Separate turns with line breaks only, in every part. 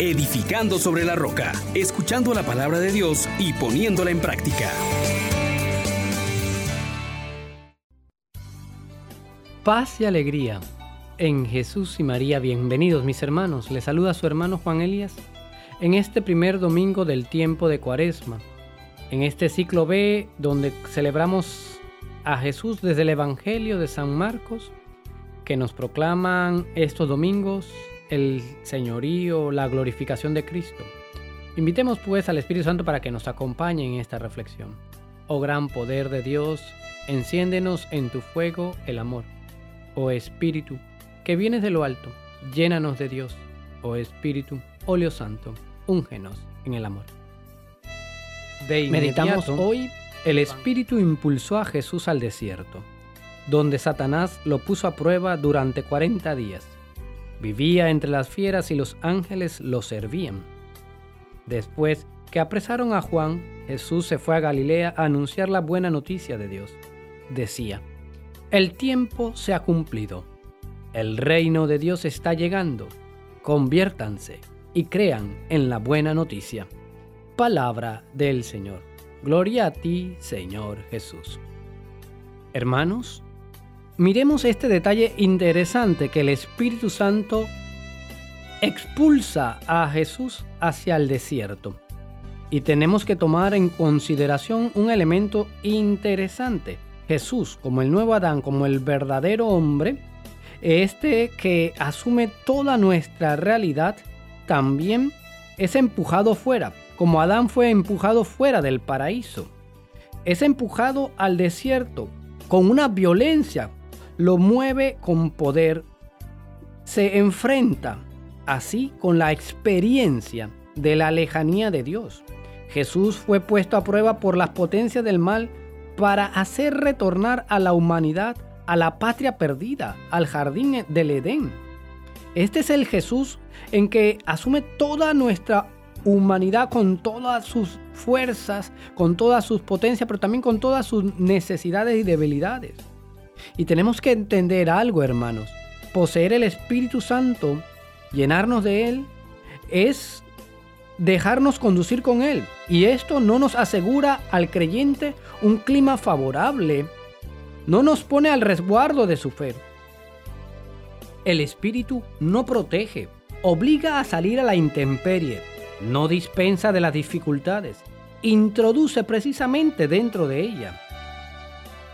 edificando sobre la roca, escuchando la palabra de Dios y poniéndola en práctica.
Paz y alegría en Jesús y María. Bienvenidos mis hermanos. Les saluda su hermano Juan Elías en este primer domingo del tiempo de Cuaresma. En este ciclo B donde celebramos a Jesús desde el Evangelio de San Marcos que nos proclaman estos domingos el señorío, la glorificación de Cristo. Invitemos pues al Espíritu Santo para que nos acompañe en esta reflexión. Oh gran poder de Dios, enciéndenos en tu fuego el amor. Oh Espíritu, que vienes de lo alto, llénanos de Dios. Oh Espíritu, óleo santo, úngenos en el amor. Meditamos hoy, el Espíritu impulsó a Jesús al desierto, donde Satanás lo puso a prueba durante 40 días Vivía entre las fieras y los ángeles lo servían. Después que apresaron a Juan, Jesús se fue a Galilea a anunciar la buena noticia de Dios. Decía, el tiempo se ha cumplido, el reino de Dios está llegando, conviértanse y crean en la buena noticia. Palabra del Señor. Gloria a ti, Señor Jesús. Hermanos, Miremos este detalle interesante que el Espíritu Santo expulsa a Jesús hacia el desierto. Y tenemos que tomar en consideración un elemento interesante. Jesús, como el nuevo Adán, como el verdadero hombre, este que asume toda nuestra realidad, también es empujado fuera, como Adán fue empujado fuera del paraíso. Es empujado al desierto con una violencia lo mueve con poder, se enfrenta así con la experiencia de la lejanía de Dios. Jesús fue puesto a prueba por las potencias del mal para hacer retornar a la humanidad a la patria perdida, al jardín del Edén. Este es el Jesús en que asume toda nuestra humanidad con todas sus fuerzas, con todas sus potencias, pero también con todas sus necesidades y debilidades. Y tenemos que entender algo, hermanos. Poseer el Espíritu Santo, llenarnos de Él, es dejarnos conducir con Él. Y esto no nos asegura al creyente un clima favorable, no nos pone al resguardo de su fe. El Espíritu no protege, obliga a salir a la intemperie, no dispensa de las dificultades, introduce precisamente dentro de ella.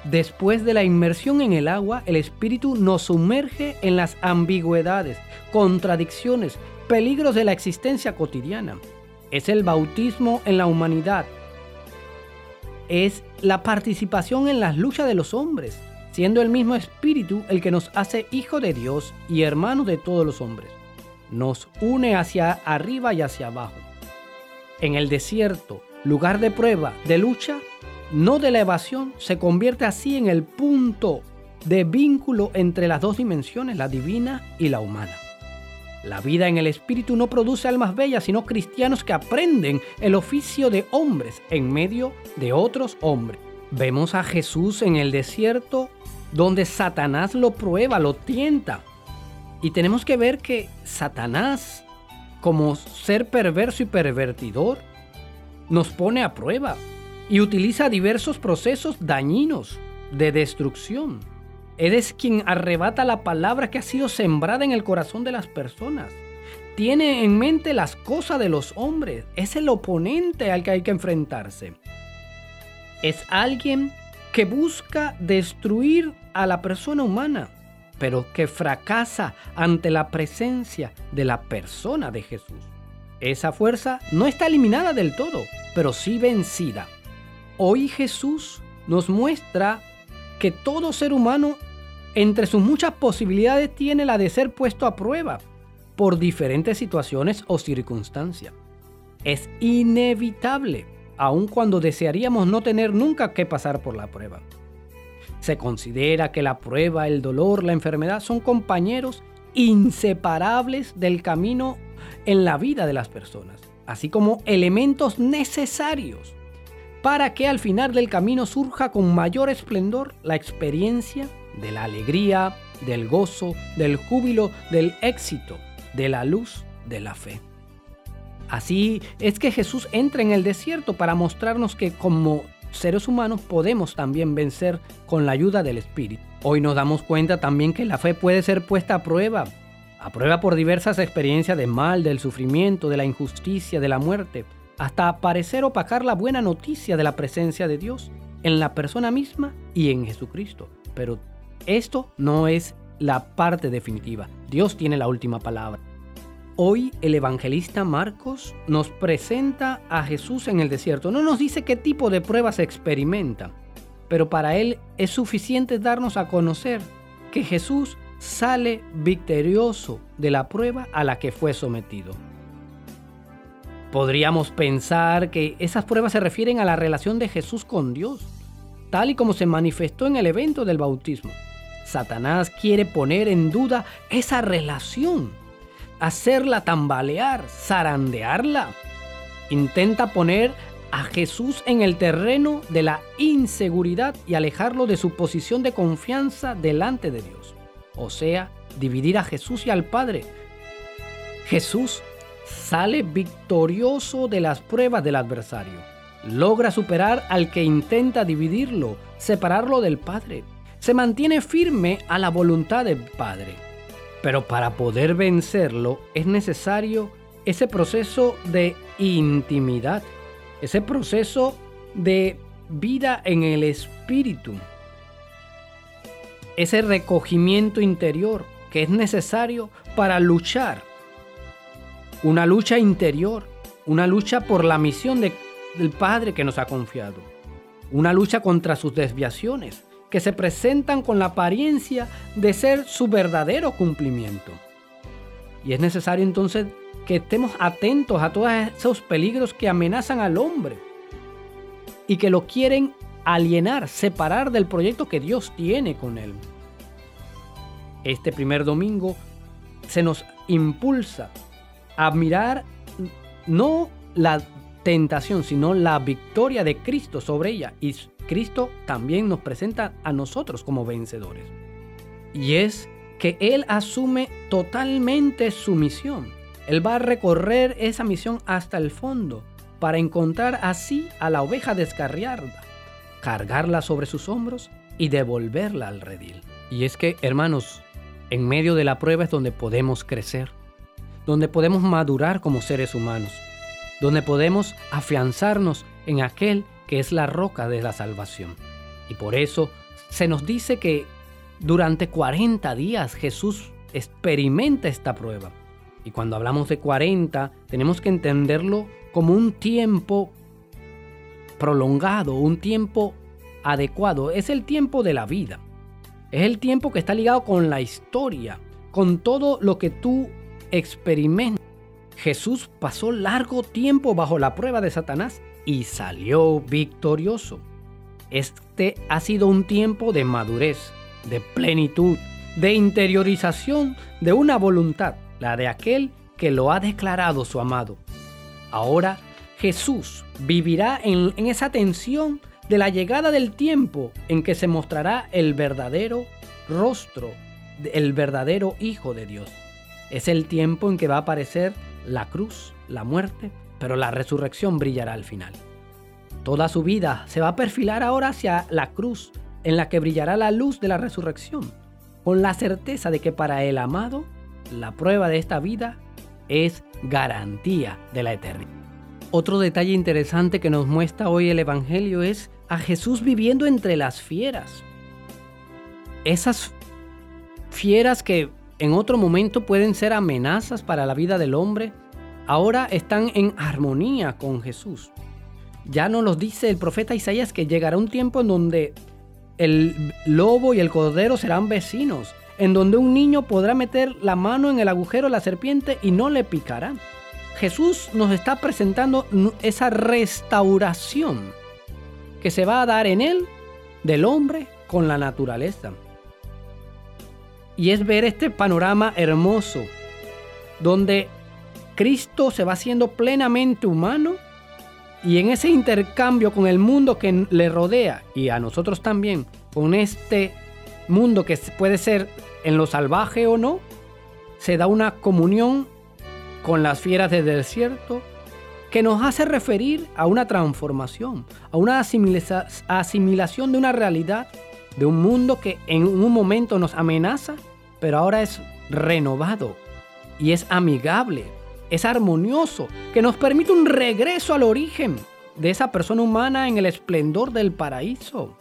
Después de la inmersión en el agua, el Espíritu nos sumerge en las ambigüedades, contradicciones, peligros de la existencia cotidiana. Es el bautismo en la humanidad. Es la participación en las luchas de los hombres, siendo el mismo Espíritu el que nos hace hijo de Dios y hermano de todos los hombres. Nos une hacia arriba y hacia abajo. En el desierto, lugar de prueba, de lucha, no de la evasión, se convierte así en el punto de vínculo entre las dos dimensiones, la divina y la humana. La vida en el espíritu no produce almas bellas, sino cristianos que aprenden el oficio de hombres en medio de otros hombres. Vemos a Jesús en el desierto donde Satanás lo prueba, lo tienta. Y tenemos que ver que Satanás, como ser perverso y pervertidor, nos pone a prueba y utiliza diversos procesos dañinos de destrucción. Él es quien arrebata la palabra que ha sido sembrada en el corazón de las personas. Tiene en mente las cosas de los hombres. Es el oponente al que hay que enfrentarse. Es alguien que busca destruir a la persona humana, pero que fracasa ante la presencia de la persona de Jesús. Esa fuerza no está eliminada del todo, pero sí vencida. Hoy Jesús nos muestra que todo ser humano, entre sus muchas posibilidades, tiene la de ser puesto a prueba por diferentes situaciones o circunstancias. Es inevitable, aun cuando desearíamos no tener nunca que pasar por la prueba. Se considera que la prueba, el dolor, la enfermedad son compañeros inseparables del camino en la vida de las personas, así como elementos necesarios para que al final del camino surja con mayor esplendor la experiencia de la alegría, del gozo, del júbilo, del éxito, de la luz de la fe. Así es que Jesús entra en el desierto para mostrarnos que como seres humanos podemos también vencer con la ayuda del Espíritu. Hoy nos damos cuenta también que la fe puede ser puesta a prueba, a prueba por diversas experiencias de mal, del sufrimiento, de la injusticia, de la muerte, hasta parecer opacar la buena noticia de la presencia de Dios en la persona misma y en Jesucristo. Pero esto no es la parte definitiva. Dios tiene la última palabra. Hoy el evangelista Marcos nos presenta a Jesús en el desierto. No nos dice qué tipo de pruebas experimenta, pero para él es suficiente darnos a conocer que Jesús sale victorioso de la prueba a la que fue sometido. Podríamos pensar que esas pruebas se refieren a la relación de Jesús con Dios, tal y como se manifestó en el evento del bautismo. Satanás quiere poner en duda esa relación hacerla tambalear, zarandearla. Intenta poner a Jesús en el terreno de la inseguridad y alejarlo de su posición de confianza delante de Dios. O sea, dividir a Jesús y al Padre. Jesús sale victorioso de las pruebas del adversario. Logra superar al que intenta dividirlo, separarlo del Padre. Se mantiene firme a la voluntad del Padre. Pero para poder vencerlo es necesario ese proceso de intimidad, ese proceso de vida en el espíritu, ese recogimiento interior que es necesario para luchar. Una lucha interior, una lucha por la misión del Padre que nos ha confiado, una lucha contra sus desviaciones, que se presentan con la apariencia de ser su verdadero cumplimiento. Y es necesario entonces que estemos atentos a todos esos peligros que amenazan al hombre y que lo quieren alienar, separar del proyecto que Dios tiene con él. Este primer domingo se nos impulsa a mirar no la tentación, sino la victoria de Cristo sobre ella y Cristo también nos presenta a nosotros como vencedores. Y es que Él asume totalmente su misión. Él va a recorrer esa misión hasta el fondo para encontrar así a la oveja descarriada, cargarla sobre sus hombros y devolverla al redil. Y es que, hermanos, en medio de la prueba es donde podemos crecer, donde podemos madurar como seres humanos, donde podemos afianzarnos en aquel que es la roca de la salvación. Y por eso se nos dice que durante 40 días Jesús experimenta esta prueba. Y cuando hablamos de 40, tenemos que entenderlo como un tiempo prolongado, un tiempo adecuado. Es el tiempo de la vida. Es el tiempo que está ligado con la historia, con todo lo que tú experimentas. Jesús pasó largo tiempo bajo la prueba de Satanás y salió victorioso. Este ha sido un tiempo de madurez, de plenitud, de interiorización de una voluntad, la de aquel que lo ha declarado su amado. Ahora Jesús vivirá en, esa tensión de la llegada del tiempo en que se mostrará el verdadero rostro, el verdadero Hijo de Dios. Es el tiempo en que va a aparecer la cruz, la muerte, pero la resurrección brillará al final. Toda su vida se va a perfilar ahora hacia la cruz, en la que brillará la luz de la resurrección, con la certeza de que para el amado, la prueba de esta vida es garantía de la eternidad. Otro detalle interesante que nos muestra hoy el Evangelio es a Jesús viviendo entre las fieras. Esas fieras que en otro momento pueden ser amenazas para la vida del hombre, ahora están en armonía con Jesús. Ya nos lo dice el profeta Isaías que llegará un tiempo en donde el lobo y el cordero serán vecinos, en donde un niño podrá meter la mano en el agujero de la serpiente y no le picará. Jesús nos está presentando esa restauración que se va a dar en él del hombre con la naturaleza. Y es ver este panorama hermoso donde Cristo se va haciendo plenamente humano y en ese intercambio con el mundo que le rodea y a nosotros también, con este mundo que puede ser en lo salvaje o no, se da una comunión con las fieras del desierto, que nos hace referir a una transformación, a una asimilación de una realidad, de un mundo que en un momento nos amenaza, pero ahora es renovado y es amigable, es armonioso, que nos permite un regreso al origen de esa persona humana en el esplendor del paraíso,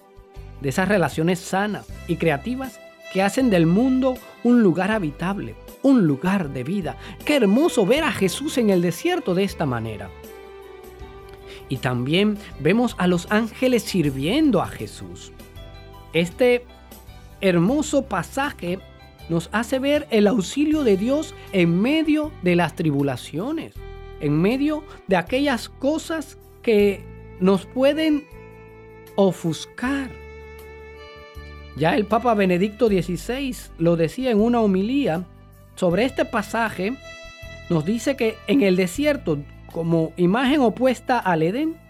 de esas relaciones sanas y creativas que hacen del mundo un lugar habitable, un lugar de vida. Qué hermoso ver a Jesús en el desierto de esta manera. Y también vemos a los ángeles sirviendo a Jesús. Este hermoso pasaje nos hace ver el auxilio de Dios en medio de las tribulaciones, en medio de aquellas cosas que nos pueden ofuscar. Ya el Papa Benedicto XVI lo decía en una homilía sobre este pasaje, nos dice que en el desierto, como imagen opuesta al Edén,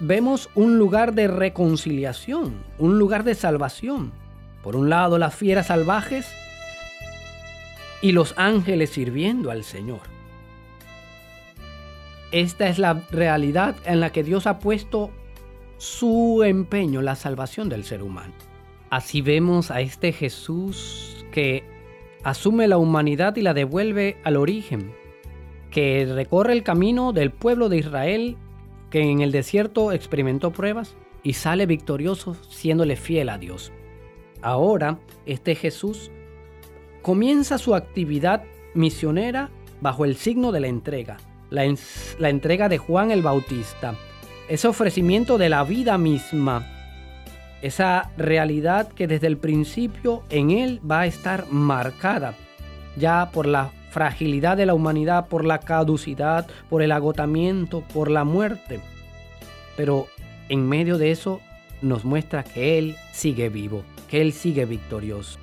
vemos un lugar de reconciliación, un lugar de salvación. Por un lado, las fieras salvajes y los ángeles sirviendo al Señor. Esta es la realidad en la que Dios ha puesto su empeño, la salvación del ser humano. Así vemos a este Jesús que asume la humanidad y la devuelve al origen, que recorre el camino del pueblo de Israel que en el desierto experimentó pruebas y sale victorioso siéndole fiel a Dios. Ahora, este Jesús comienza su actividad misionera bajo el signo de la entrega, la, la, entrega de Juan el Bautista, ese ofrecimiento de la vida misma, esa realidad que desde el principio en él va a estar marcada ya por la fragilidad de la humanidad, por la caducidad, por el agotamiento, por la muerte. Pero en medio de eso nos muestra que Él sigue vivo, que Él sigue victorioso.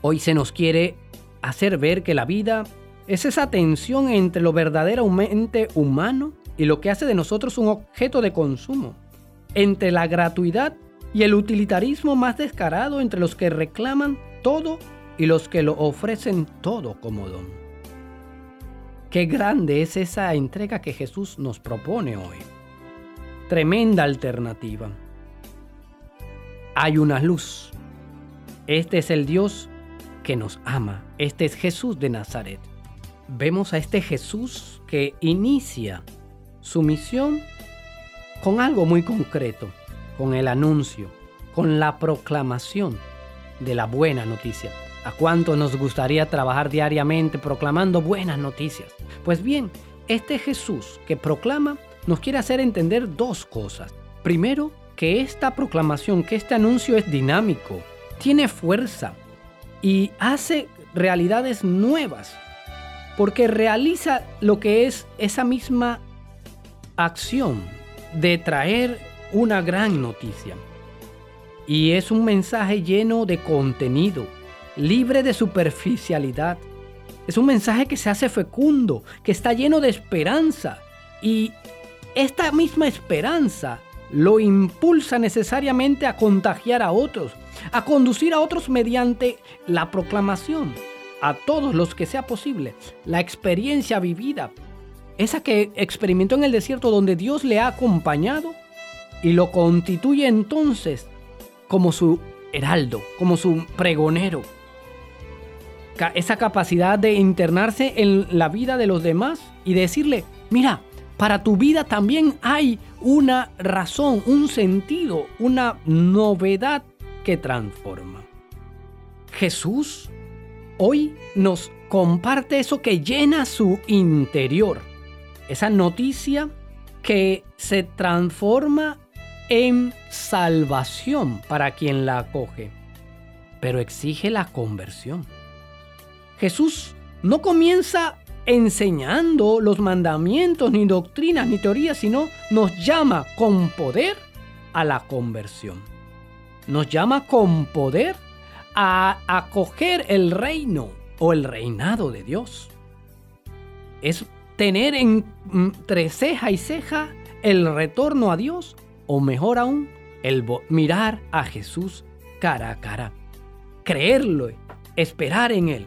Hoy se nos quiere hacer ver que la vida es esa tensión entre lo verdaderamente humano y lo que hace de nosotros un objeto de consumo, entre la gratuidad y el utilitarismo más descarado entre los que reclaman todo y los que lo ofrecen todo como don. Qué grande es esa entrega que Jesús nos propone hoy. Tremenda alternativa. Hay una luz. Este es el Dios que nos ama. Este es Jesús de Nazaret. Vemos a este Jesús que inicia su misión con algo muy concreto, con el anuncio, con la proclamación de la buena noticia. ¿A cuánto nos gustaría trabajar diariamente proclamando buenas noticias? Pues bien, este Jesús que proclama nos quiere hacer entender dos cosas. Primero, que esta proclamación, que este anuncio es dinámico, tiene fuerza y hace realidades nuevas, porque realiza lo que es esa misma acción de traer una gran noticia. Y es un mensaje lleno de contenido, libre de superficialidad. Es un mensaje que se hace fecundo, que está lleno de esperanza. Y esta misma esperanza lo impulsa necesariamente a contagiar a otros, a conducir a otros mediante la proclamación, a todos los que sea posible, la experiencia vivida, esa que experimentó en el desierto donde Dios le ha acompañado y lo constituye entonces como su heraldo, como su pregonero, esa capacidad de internarse en la vida de los demás y decirle, mira, para tu vida también hay una razón, un sentido, una novedad que transforma. Jesús hoy nos comparte eso que llena su interior, esa noticia que se transforma en salvación para quien la acoge, pero exige la conversión. Jesús no comienza enseñando los mandamientos, ni doctrinas, ni teorías, sino nos llama con poder a la conversión. Nos llama con poder a acoger el reino o el reinado de Dios. Es tener entre ceja y ceja el retorno a Dios o mejor aún, el mirar a Jesús cara a cara. Creerlo, esperar en Él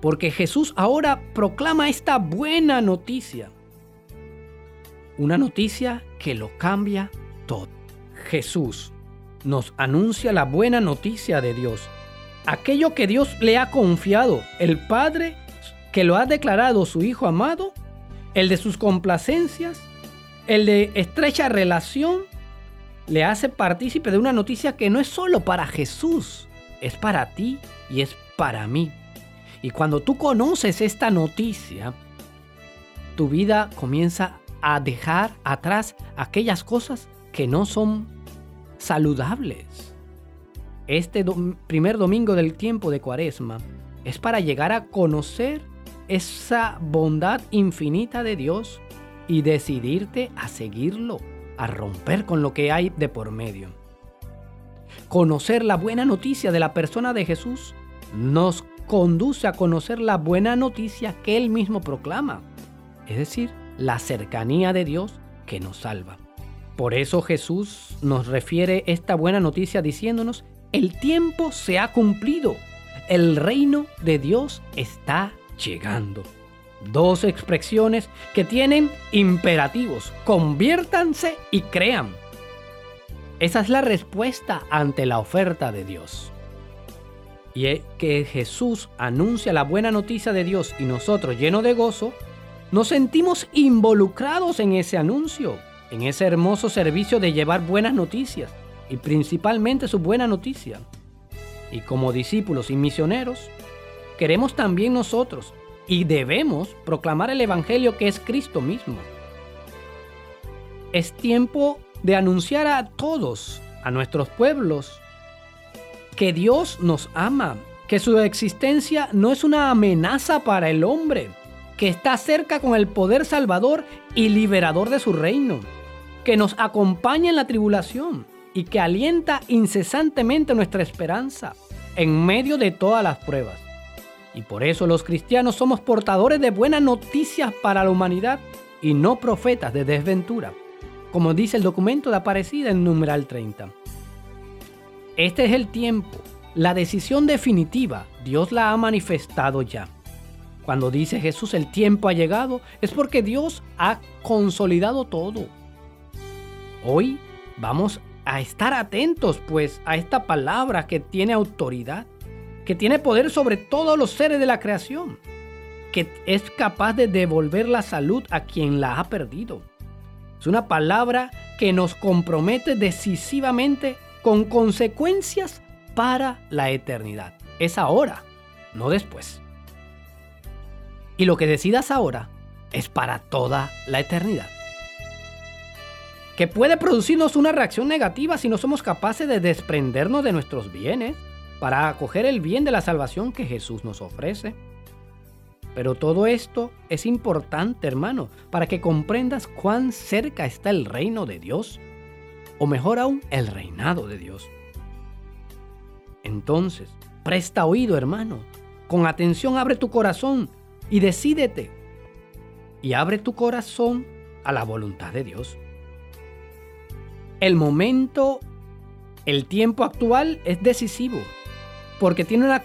porque Jesús ahora proclama esta buena noticia. una noticia que lo cambia todo. Jesús nos anuncia la buena noticia de Dios. Aquello que Dios le ha confiado, el Padre que lo ha declarado su Hijo amado, el de sus complacencias, el de estrecha relación, le hace partícipe de una noticia que no es solo para Jesús, es para ti y es para mí. Y cuando tú conoces esta noticia, tu vida comienza a dejar atrás aquellas cosas que no son saludables. Este primer domingo del tiempo de Cuaresma es para llegar a conocer esa bondad infinita de Dios y decidirte a seguirlo, a romper con lo que hay de por medio. Conocer la buena noticia de la persona de Jesús nos conduce a conocer la buena noticia que Él mismo proclama, es decir, la cercanía de Dios que nos salva. Por eso Jesús nos refiere esta buena noticia diciéndonos, el tiempo se ha cumplido, el reino de Dios está llegando. Dos expresiones que tienen imperativos, conviértanse y crean. Esa es la respuesta ante la oferta de Dios. Y es que Jesús anuncia la buena noticia de Dios y nosotros, llenos de gozo, nos sentimos involucrados en ese anuncio, en ese hermoso servicio de llevar buenas noticias y principalmente su buena noticia. Y como discípulos y misioneros, queremos también nosotros y debemos proclamar el Evangelio que es Cristo mismo. Es tiempo de anunciar a todos, a nuestros pueblos, que Dios nos ama, que su existencia no es una amenaza para el hombre, que está cerca con el poder salvador y liberador de su reino, que nos acompaña en la tribulación y que alienta incesantemente nuestra esperanza en medio de todas las pruebas. Y por eso los cristianos somos portadores de buenas noticias para la humanidad y no profetas de desventura, como dice el documento de Aparecida en numeral 30. Este es el tiempo, la decisión definitiva, Dios la ha manifestado ya. Cuando dice Jesús el tiempo ha llegado, es porque Dios ha consolidado todo. Hoy vamos a estar atentos pues a esta palabra que tiene autoridad, que tiene poder sobre todos los seres de la creación, que es capaz de devolver la salud a quien la ha perdido. Es una palabra que nos compromete decisivamente con consecuencias para la eternidad. Es ahora, no después. Y lo que decidas ahora es para toda la eternidad. Que puede producirnos una reacción negativa si no somos capaces de desprendernos de nuestros bienes para acoger el bien de la salvación que Jesús nos ofrece. Pero todo esto es importante, hermano, para que comprendas cuán cerca está el reino de Dios, o mejor aún, el reinado de Dios. Entonces, presta oído, hermano. Con atención abre tu corazón y decídete. Y abre tu corazón a la voluntad de Dios. El momento, el tiempo actual es decisivo, porque tiene una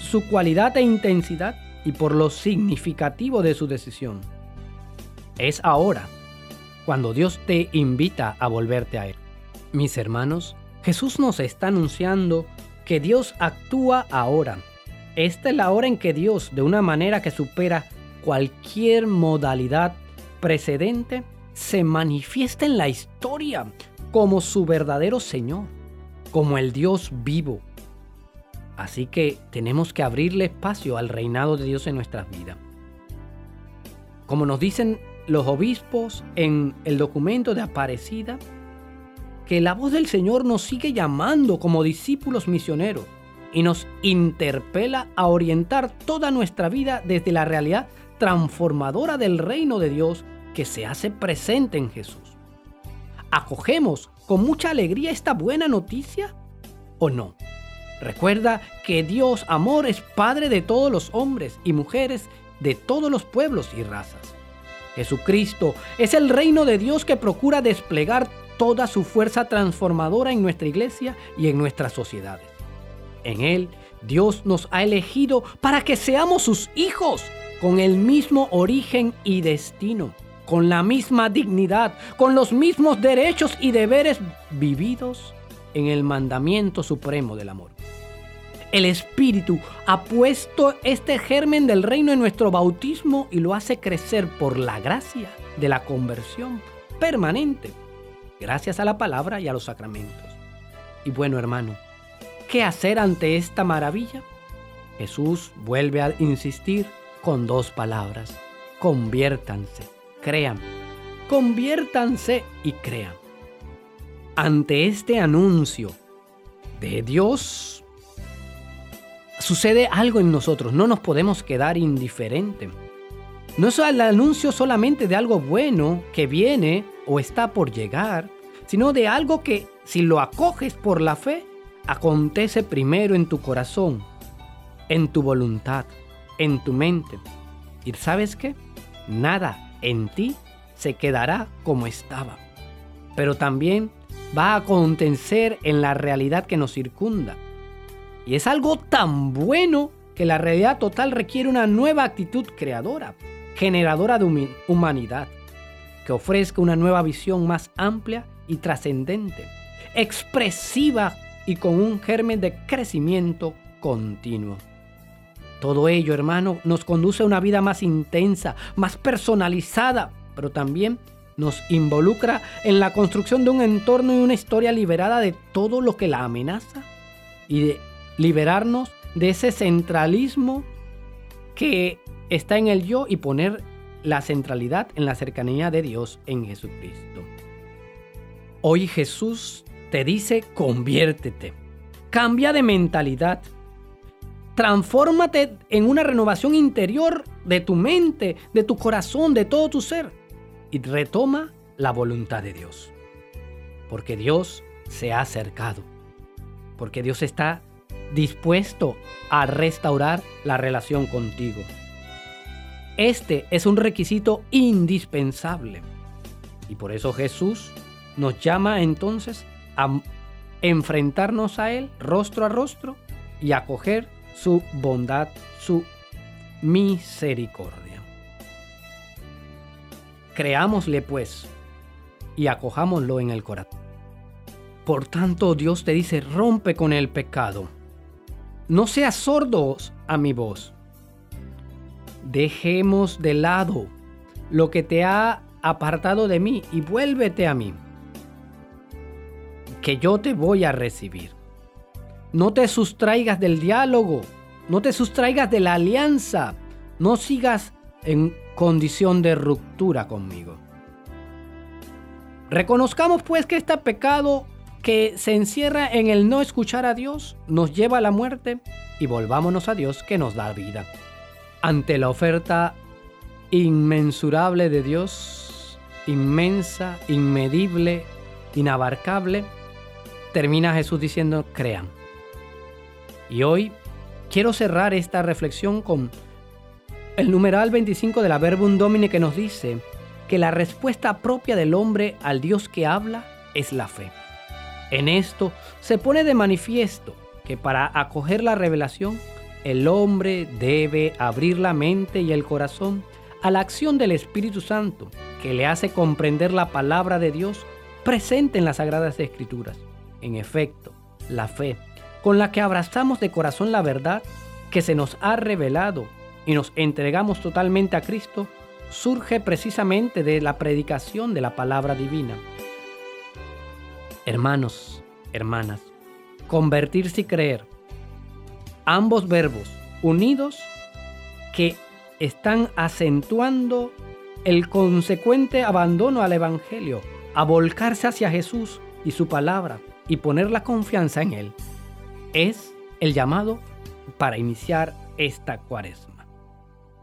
su cualidad e intensidad y por lo significativo de su decisión. Es ahora, cuando Dios te invita a volverte a Él. Mis hermanos, Jesús nos está anunciando que Dios actúa ahora esta es la hora en que Dios, de una manera que supera cualquier modalidad precedente, se manifiesta en la historia como su verdadero Señor, como el Dios vivo. Así que tenemos que abrirle espacio al reinado de Dios en nuestras vidas. Como nos dicen los obispos en el documento de Aparecida, que la voz del Señor nos sigue llamando como discípulos misioneros y nos interpela a orientar toda nuestra vida desde la realidad transformadora del reino de Dios que se hace presente en Jesús. ¿Acogemos con mucha alegría esta buena noticia o no? Recuerda que Dios, amor, es Padre de todos los hombres y mujeres de todos los pueblos y razas. Jesucristo es el reino de Dios que procura desplegar toda su fuerza transformadora en nuestra iglesia y en nuestras sociedades. En Él, Dios nos ha elegido para que seamos sus hijos, con el mismo origen y destino, con la misma dignidad, con los mismos derechos y deberes vividos en el mandamiento supremo del amor. El Espíritu ha puesto este germen del reino en nuestro bautismo y lo hace crecer por la gracia de la conversión permanente, gracias a la palabra y a los sacramentos. Y bueno, hermano, ¿qué hacer ante esta maravilla? Jesús vuelve a insistir con dos palabras. Conviértanse, crean. Conviértanse y crean. Ante este anuncio de Dios, sucede algo en nosotros. No nos podemos quedar indiferentes. No es el anuncio solamente de algo bueno que viene o está por llegar, sino de algo que si lo acoges por la fe, acontece primero en tu corazón en tu voluntad, en tu mente. ¿Y sabes qué? Nada en ti se quedará como estaba. Pero también va a acontecer en la realidad que nos circunda. Y es algo tan bueno que la realidad total requiere una nueva actitud creadora, generadora de humanidad, que ofrezca una nueva visión más amplia y trascendente, expresiva y con un germen de crecimiento continuo. Todo ello, hermano, nos conduce a una vida más intensa, más personalizada, pero también nos involucra en la construcción de un entorno y una historia liberada de todo lo que la amenaza y de liberarnos de ese centralismo que está en el yo y poner la centralidad en la cercanía de Dios en Jesucristo. Hoy Jesús te dice, conviértete, cambia de mentalidad, Transfórmate en una renovación interior de tu mente, de tu corazón, de todo tu ser. Y retoma la voluntad de Dios. Porque Dios se ha acercado. Porque Dios está dispuesto a restaurar la relación contigo. Este es un requisito indispensable. Y por eso Jesús nos llama entonces a enfrentarnos a Él rostro a rostro y acoger su bondad, su misericordia. Creámosle pues y acojámoslo en el corazón. Por tanto, Dios te dice, rompe con el pecado. No seas sordos a mi voz. Dejemos de lado lo que te ha apartado de mí y vuélvete a mí, que yo te voy a recibir. No te sustraigas del diálogo, no te sustraigas de la alianza, no sigas en condición de ruptura conmigo. Reconozcamos pues que este pecado que se encierra en el no escuchar a Dios nos lleva a la muerte y volvámonos a Dios que nos da vida. Ante la oferta inmensurable de Dios, inmensa, inmedible, inabarcable, termina Jesús diciendo, crean. Y hoy quiero cerrar esta reflexión con el numeral 25 de la Verbum Domini que nos dice que la respuesta propia del hombre al Dios que habla es la fe. En esto se pone de manifiesto que para acoger la revelación, el hombre debe abrir la mente y el corazón a la acción del Espíritu Santo, que le hace comprender la palabra de Dios presente en las Sagradas Escrituras. En efecto, la fe con la que abrazamos de corazón la verdad que se nos ha revelado y nos entregamos totalmente a Cristo, surge precisamente de la predicación de la palabra divina. Hermanos, hermanas, convertirse y creer, ambos verbos unidos que están acentuando el consecuente abandono al Evangelio, a volcarse hacia Jesús y su palabra y poner la confianza en Él es el llamado para iniciar esta cuaresma.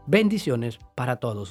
Bendiciones para todos.